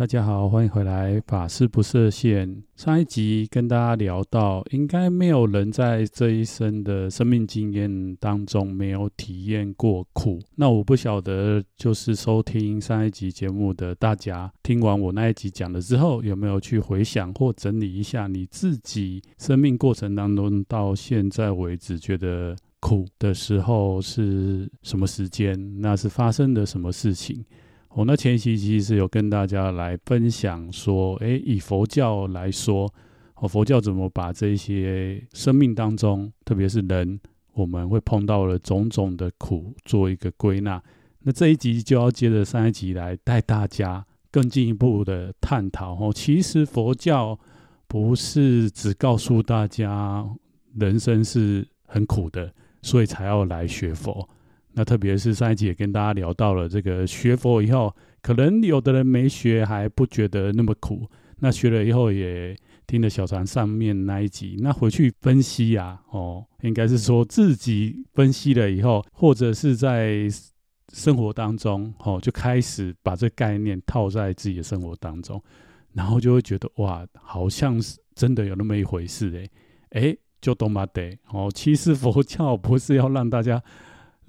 大家好，欢迎回来。法师不设限。上一集跟大家聊到，应该没有人在这一生的生命经验当中没有体验过苦。那我不晓得，就是收听上一集节目的大家，听完我那一集讲了之后，有没有去回想或整理一下你自己生命过程当中到现在为止觉得苦的时候是什么时间？那是发生的什么事情？哦，那前期其实有跟大家来分享说，诶，以佛教来说，哦，佛教怎么把这些生命当中，特别是人，我们会碰到了种种的苦，做一个归纳。那这一集就要接着上一集来带大家更进一步的探讨。哦，其实佛教不是只告诉大家人生是很苦的，所以才要来学佛。那特别是上一集也跟大家聊到了这个学佛以后，可能有的人没学还不觉得那么苦，那学了以后也听了小船上面那一集，那回去分析啊，哦，应该是说自己分析了以后，或者是在生活当中，哦，就开始把这概念套在自己的生活当中，然后就会觉得哇，好像是真的有那么一回事诶，诶，就懂嘛？得哦，其实佛教不是要让大家。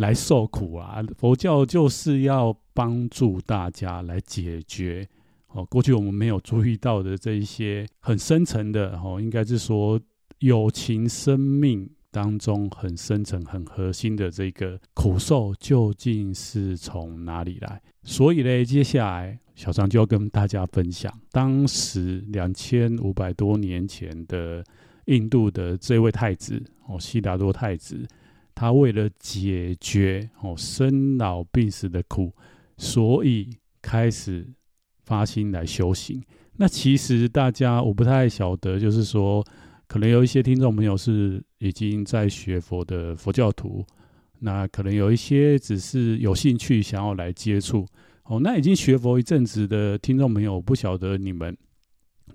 来受苦啊！佛教就是要帮助大家来解决哦，过去我们没有注意到的这一些很深层的哦，应该是说有情生命当中很深层、很核心的这个苦受，究竟是从哪里来？所以呢，接下来小张就要跟大家分享，当时两千五百多年前的印度的这位太子哦，悉达多太子。他为了解决哦生老病死的苦，所以开始发心来修行。那其实大家我不太晓得，就是说，可能有一些听众朋友是已经在学佛的佛教徒，那可能有一些只是有兴趣想要来接触。哦，那已经学佛一阵子的听众朋友，不晓得你们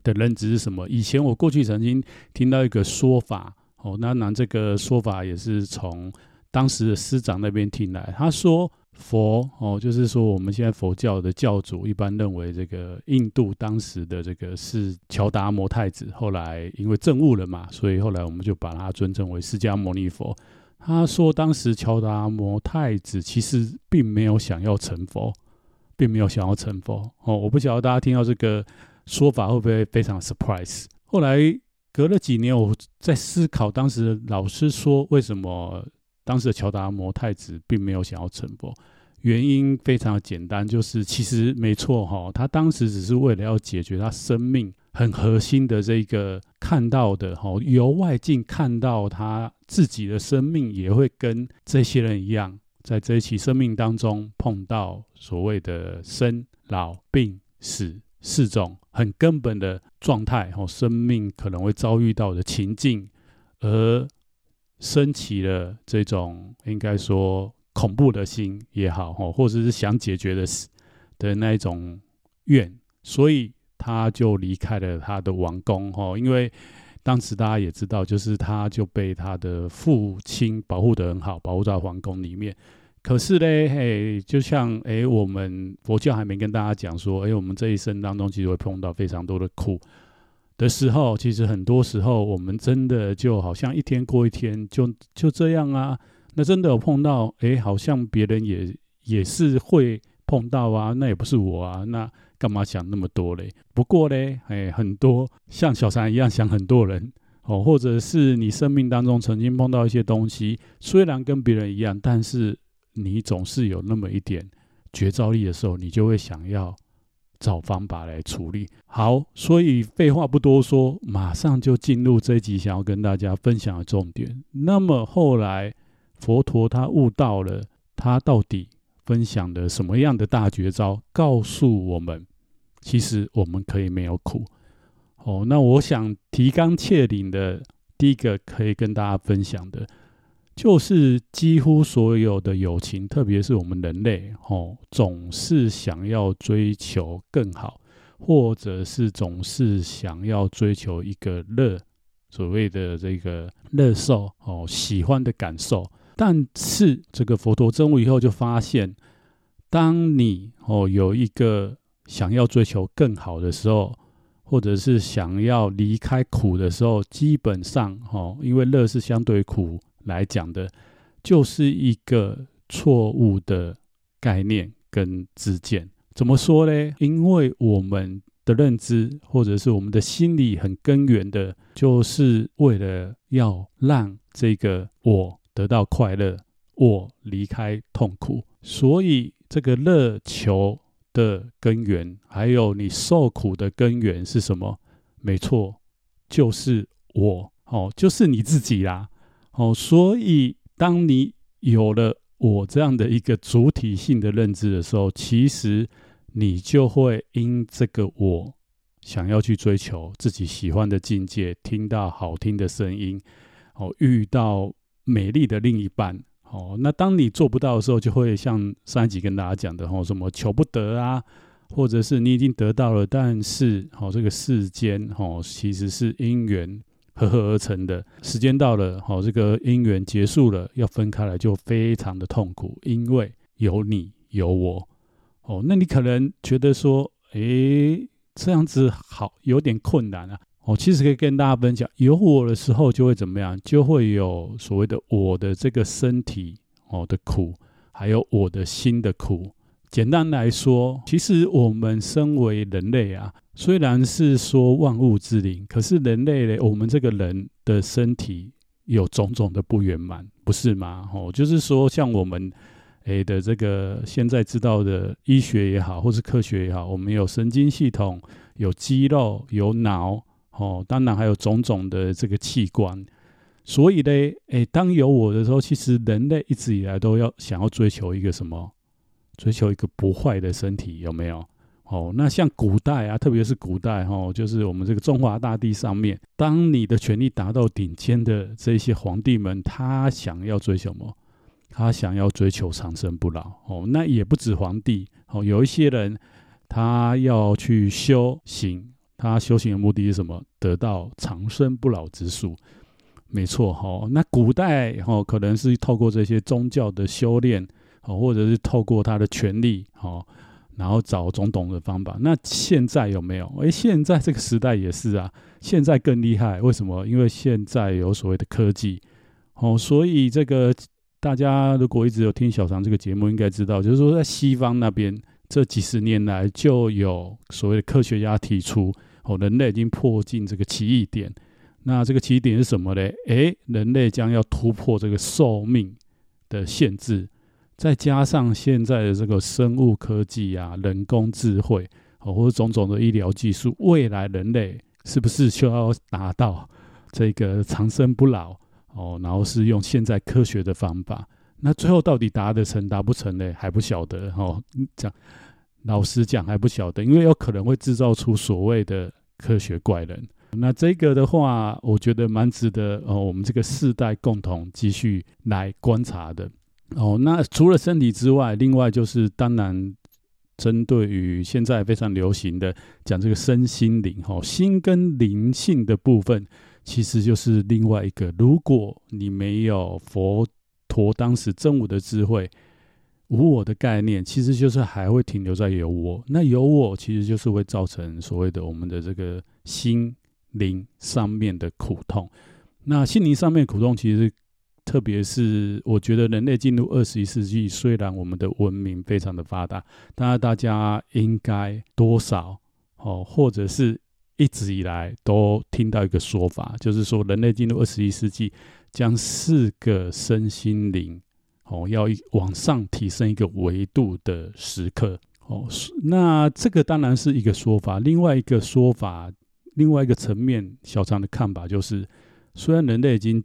的认知是什么。以前我过去曾经听到一个说法。哦，那那这个说法也是从当时的师长那边听来。他说佛哦，就是说我们现在佛教的教主一般认为这个印度当时的这个是乔达摩太子，后来因为证悟了嘛，所以后来我们就把他尊称为释迦牟尼佛。他说当时乔达摩太子其实并没有想要成佛，并没有想要成佛。哦，我不晓得大家听到这个说法会不会非常 surprise。后来。隔了几年，我在思考当时老师说，为什么当时的乔达摩太子并没有想要成佛？原因非常简单，就是其实没错哈，他当时只是为了要解决他生命很核心的这个看到的哈，由外境看到他自己的生命也会跟这些人一样，在这一期生命当中碰到所谓的生老病死。四种很根本的状态，哦，生命可能会遭遇到的情境，而升起了这种应该说恐怖的心也好，或者是想解决的事的那一种愿，所以他就离开了他的王宫，哦，因为当时大家也知道，就是他就被他的父亲保护得很好，保护在皇宫里面。可是呢，嘿，就像诶，我们佛教还没跟大家讲说，诶，我们这一生当中其实会碰到非常多的苦的时候，其实很多时候我们真的就好像一天过一天，就就这样啊。那真的有碰到，诶，好像别人也也是会碰到啊，那也不是我啊，那干嘛想那么多嘞？不过嘞，诶，很多像小禅一样想很多人哦，或者是你生命当中曾经碰到一些东西，虽然跟别人一样，但是。你总是有那么一点觉招力的时候，你就会想要找方法来处理。好，所以废话不多说，马上就进入这一集想要跟大家分享的重点。那么后来佛陀他悟到了，他到底分享的什么样的大绝招，告诉我们，其实我们可以没有苦。哦，那我想提纲挈领的第一个可以跟大家分享的。就是几乎所有的有情，特别是我们人类，哦，总是想要追求更好，或者是总是想要追求一个乐，所谓的这个乐受，哦，喜欢的感受。但是这个佛陀证悟以后，就发现，当你哦有一个想要追求更好的时候，或者是想要离开苦的时候，基本上哦，因为乐是相对苦来讲的，就是一个错误的概念跟知见。怎么说呢？因为我们的认知，或者是我们的心理很根源的，就是为了要让这个我得到快乐，我离开痛苦，所以这个乐求的根源，还有你受苦的根源是什么？没错，就是我哦，就是你自己啦哦。所以，当你有了我这样的一个主体性的认知的时候，其实你就会因这个我想要去追求自己喜欢的境界，听到好听的声音哦，遇到美丽的另一半。哦，那当你做不到的时候，就会像上一集跟大家讲的，吼，什么求不得啊，或者是你已经得到了，但是，哦，这个世间，哦，其实是因缘合合而成的，时间到了，哦，这个因缘结束了，要分开来就非常的痛苦，因为有你有我，哦，那你可能觉得说，诶，这样子好有点困难啊。哦，其实可以跟大家分享，有我的时候就会怎么样？就会有所谓的我的这个身体哦的苦，还有我的心的苦。简单来说，其实我们身为人类啊，虽然是说万物之灵，可是人类呢，我们这个人的身体有种种的不圆满，不是吗？哦，就是说，像我们诶的这个现在知道的医学也好，或是科学也好，我们有神经系统，有肌肉，有脑。哦，当然还有种种的这个器官，所以嘞，诶，当有我的时候，其实人类一直以来都要想要追求一个什么？追求一个不坏的身体，有没有？哦，那像古代啊，特别是古代哈、哦，就是我们这个中华大地上面，当你的权力达到顶尖的这些皇帝们，他想要追求什么？他想要追求长生不老。哦，那也不止皇帝，哦，有一些人他要去修行。他修行的目的是什么？得到长生不老之术。没错，哈。那古代哈，可能是透过这些宗教的修炼，哦，或者是透过他的权力，哦，然后找种种的方法。那现在有没有？诶，现在这个时代也是啊，现在更厉害。为什么？因为现在有所谓的科技，哦，所以这个大家如果一直有听小常这个节目，应该知道，就是说在西方那边。这几十年来，就有所谓的科学家提出，哦，人类已经迫近这个奇异点。那这个奇异点是什么呢？诶，人类将要突破这个寿命的限制，再加上现在的这个生物科技啊、人工智慧，哦，或者种种的医疗技术，未来人类是不是就要达到这个长生不老？哦，然后是用现在科学的方法。那最后到底达得成达不成呢？还不晓得哦。讲老实讲还不晓得，因为有可能会制造出所谓的科学怪人。那这个的话，我觉得蛮值得哦，我们这个世代共同继续来观察的哦。那除了身体之外，另外就是当然针对于现在非常流行的讲这个身心灵哦，心跟灵性的部分，其实就是另外一个。如果你没有佛。陀当时真我的智慧，无我的概念，其实就是还会停留在有我。那有我，其实就是会造成所谓的我们的这个心灵上面的苦痛。那心灵上面苦痛，其实特别是我觉得人类进入二十一世纪，虽然我们的文明非常的发达，当然大家应该多少哦，或者是一直以来都听到一个说法，就是说人类进入二十一世纪。将四个身心灵哦，要往上提升一个维度的时刻哦。那这个当然是一个说法，另外一个说法，另外一个层面，小常的看法就是，虽然人类已经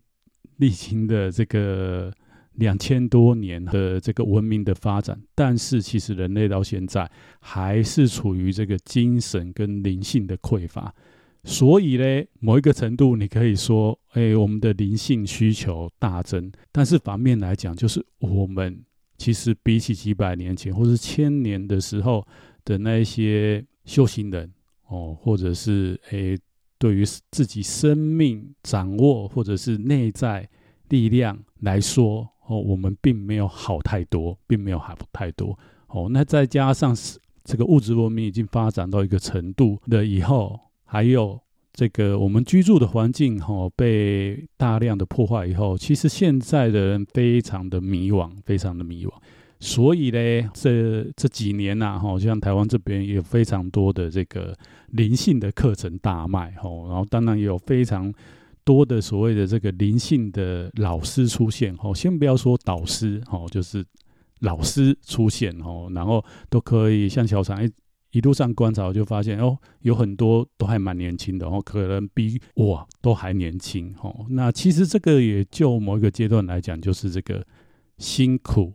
历经的这个两千多年的这个文明的发展，但是其实人类到现在还是处于这个精神跟灵性的匮乏。所以呢，某一个程度，你可以说，哎，我们的灵性需求大增。但是反面来讲，就是我们其实比起几百年前或是千年的时候的那一些修行人哦，或者是哎，对于自己生命掌握或者是内在力量来说哦，我们并没有好太多，并没有好太多哦。那再加上是这个物质文明已经发展到一个程度了以后，还有这个我们居住的环境哈、哦、被大量的破坏以后，其实现在的人非常的迷惘，非常的迷惘。所以呢，这这几年呐，哈，像台湾这边也有非常多的这个灵性的课程大卖，哈，然后当然也有非常多的所谓的这个灵性的老师出现，哈，先不要说导师，哈，就是老师出现，哈，然后都可以像小常一一路上观察，就发现哦，有很多都还蛮年轻的，哦，可能比我都还年轻，哈，那其实这个也就某一个阶段来讲，就是这个辛苦。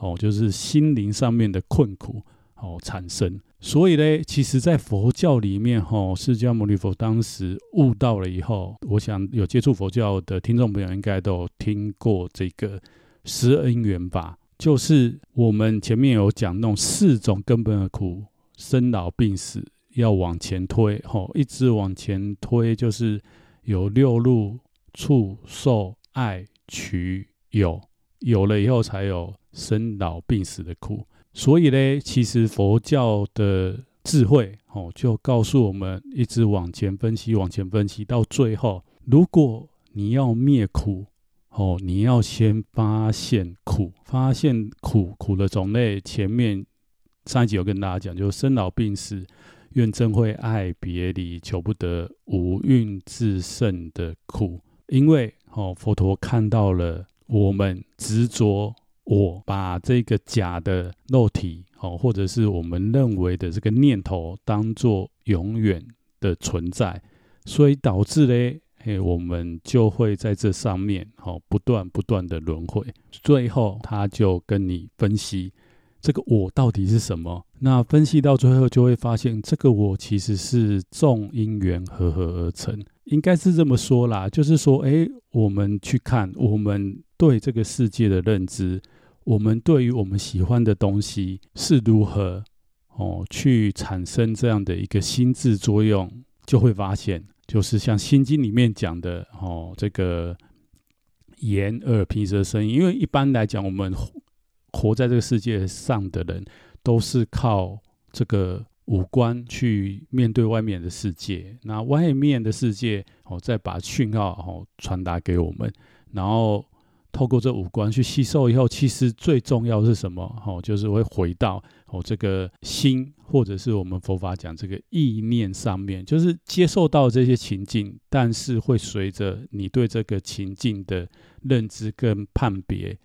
哦，就是心灵上面的困苦哦产生，所以呢，其实，在佛教里面，哈、哦，释迦牟尼佛当时悟到了以后，我想有接触佛教的听众朋友应该都听过这个十恩缘法，就是我们前面有讲那种四种根本的苦：生老病死，要往前推，哈、哦，一直往前推，就是有六路触受爱取有，有了以后才有。生老病死的苦，所以呢，其实佛教的智慧哦，就告诉我们，一直往前分析，往前分析，到最后，如果你要灭苦哦，你要先发现苦，发现苦苦的种类。前面上一集有跟大家讲，就是生老病死、怨憎会、爱别离、求不得、五蕴炽盛的苦，因为哦，佛陀看到了我们执着。我把这个假的肉体，哦，或者是我们认为的这个念头，当做永远的存在，所以导致呢，嘿，我们就会在这上面，哦，不断不断的轮回。最后，他就跟你分析这个我到底是什么。那分析到最后，就会发现这个我其实是众因缘合合而成，应该是这么说啦，就是说，哎，我们去看我们对这个世界的认知。我们对于我们喜欢的东西是如何哦去产生这样的一个心智作用，就会发现，就是像《心经》里面讲的哦，这个眼耳鼻舌身意。因为一般来讲，我们活在这个世界上的人，都是靠这个五官去面对外面的世界，那外面的世界哦，再把讯号哦传达给我们，然后。透过这五官去吸收以后，其实最重要是什么？哦，就是会回到哦这个心，或者是我们佛法讲这个意念上面，就是接受到这些情境，但是会随着你对这个情境的认知跟判别，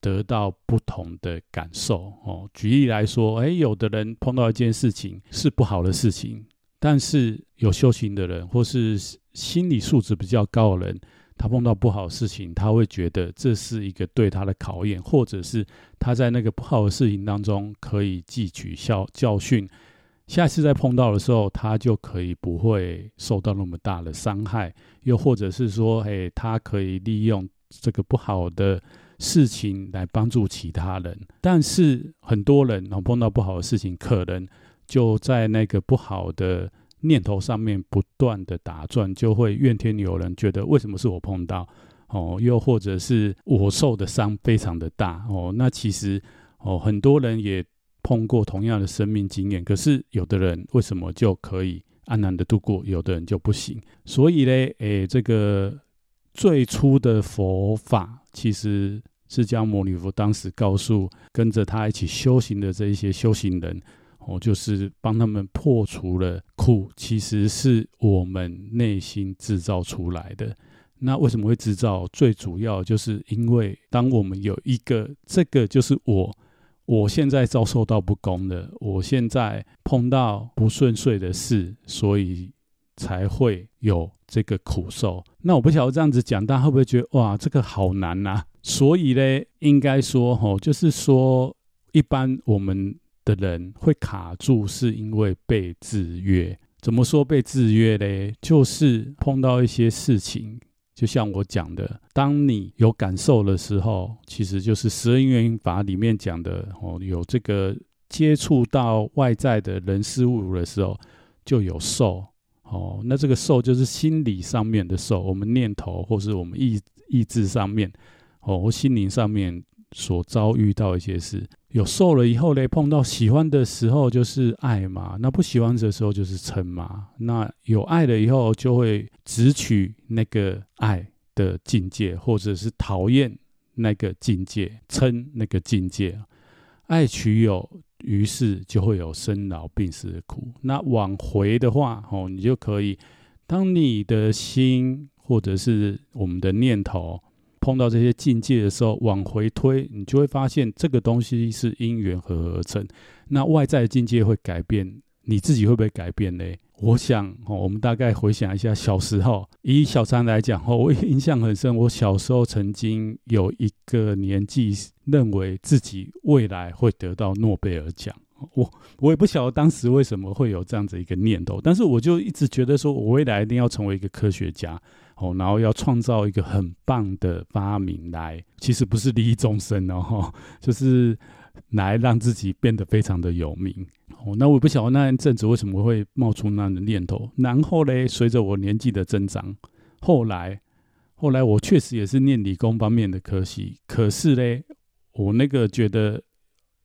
得到不同的感受。哦，举例来说，诶，有的人碰到一件事情是不好的事情，但是有修行的人，或是心理素质比较高的人。他碰到不好的事情，他会觉得这是一个对他的考验，或者是他在那个不好的事情当中可以汲取教教训，下次再碰到的时候，他就可以不会受到那么大的伤害，又或者是说，诶，他可以利用这个不好的事情来帮助其他人。但是很多人碰到不好的事情，可能就在那个不好的。念头上面不断的打转，就会怨天尤人，觉得为什么是我碰到哦？又或者是我受的伤非常的大哦。那其实哦，很多人也碰过同样的生命经验，可是有的人为什么就可以安然的度过，有的人就不行？所以呢，诶，这个最初的佛法，其实释迦牟尼佛当时告诉跟着他一起修行的这一些修行人。哦，就是帮他们破除了苦，其实是我们内心制造出来的。那为什么会制造？最主要就是因为当我们有一个这个，就是我，我现在遭受到不公的，我现在碰到不顺遂的事，所以才会有这个苦受。那我不晓得这样子讲，大家会不会觉得哇，这个好难呐？所以呢，应该说，吼，就是说，一般我们。的人会卡住，是因为被制约。怎么说被制约嘞？就是碰到一些事情，就像我讲的，当你有感受的时候，其实就是十二因缘法里面讲的哦，有这个接触到外在的人事物的时候，就有受哦。那这个受就是心理上面的受，我们念头或是我们意意志上面哦，或心灵上面所遭遇到一些事。有受了以后嘞，碰到喜欢的时候就是爱嘛，那不喜欢的时候就是嗔嘛。那有爱了以后，就会直取那个爱的境界，或者是讨厌那个境界，嗔那个境界。爱取有，于是就会有生老病死的苦。那往回的话，哦，你就可以，当你的心或者是我们的念头。碰到这些境界的时候，往回推，你就会发现这个东西是因缘合而成。那外在境界会改变，你自己会不会改变呢？我想，我们大概回想一下小时候，以小三来讲，我印象很深。我小时候曾经有一个年纪，认为自己未来会得到诺贝尔奖。我我也不晓得当时为什么会有这样子一个念头，但是我就一直觉得说，我未来一定要成为一个科学家。哦，然后要创造一个很棒的发明来，其实不是利益众生哦，就是来让自己变得非常的有名。哦，那我不晓得那一阵子为什么会冒出那样的念头。然后嘞，随着我年纪的增长，后来，后来我确实也是念理工方面的科系，可是嘞，我那个觉得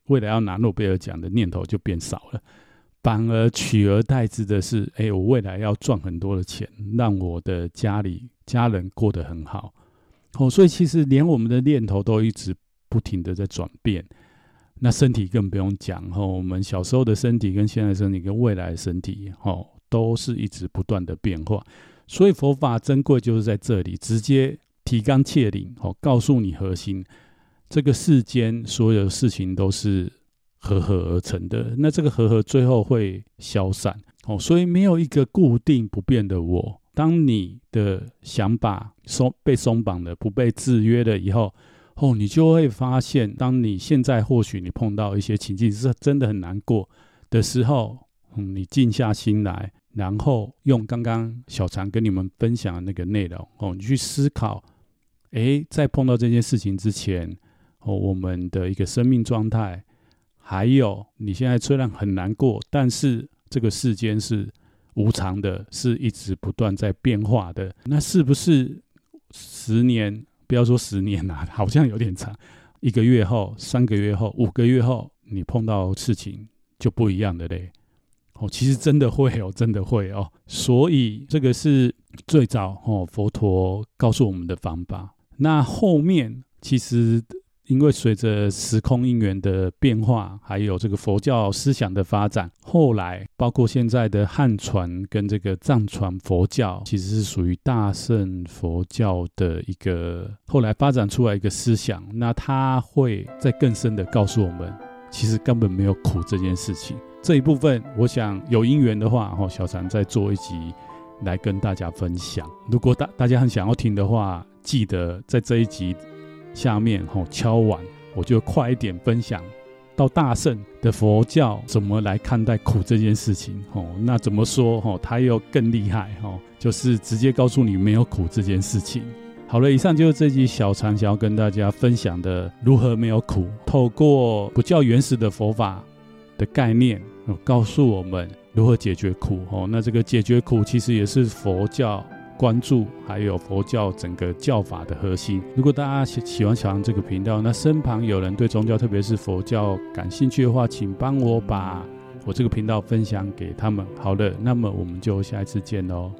未来要拿诺贝尔奖的念头就变少了。反而取而代之的是，哎，我未来要赚很多的钱，让我的家里家人过得很好。哦，所以其实连我们的念头都一直不停的在转变。那身体更不用讲，哦，我们小时候的身体跟现在的身体跟未来的身体，哦，都是一直不断的变化。所以佛法珍贵就是在这里，直接提纲挈领，哦，告诉你核心，这个世间所有的事情都是。合合而成的，那这个合合最后会消散哦，所以没有一个固定不变的我。当你的想法松被松绑了，不被制约了以后，哦，你就会发现，当你现在或许你碰到一些情境是真的很难过的时候，嗯，你静下心来，然后用刚刚小禅跟你们分享的那个内容哦，你去思考，诶，在碰到这件事情之前，哦，我们的一个生命状态。还有，你现在虽然很难过，但是这个世间是无常的，是一直不断在变化的。那是不是十年？不要说十年啦，好像有点长。一个月后、三个月后、五个月后，你碰到事情就不一样的嘞。哦，其实真的会哦，真的会哦。所以这个是最早哦，佛陀告诉我们的方法。那后面其实。因为随着时空因缘的变化，还有这个佛教思想的发展，后来包括现在的汉传跟这个藏传佛教，其实是属于大乘佛教的一个后来发展出来一个思想。那它会再更深的告诉我们，其实根本没有苦这件事情。这一部分，我想有因缘的话，哦，小禅再做一集来跟大家分享。如果大大家很想要听的话，记得在这一集。下面吼敲碗，我就快一点分享到大圣的佛教怎么来看待苦这件事情吼。那怎么说吼？他又更厉害吼，就是直接告诉你没有苦这件事情。好了，以上就是这集小禅想要跟大家分享的如何没有苦。透过不较原始的佛法的概念，告诉我们如何解决苦吼。那这个解决苦其实也是佛教。关注还有佛教整个教法的核心。如果大家喜喜欢小杨这个频道，那身旁有人对宗教，特别是佛教感兴趣的话，请帮我把我这个频道分享给他们。好的，那么我们就下一次见喽。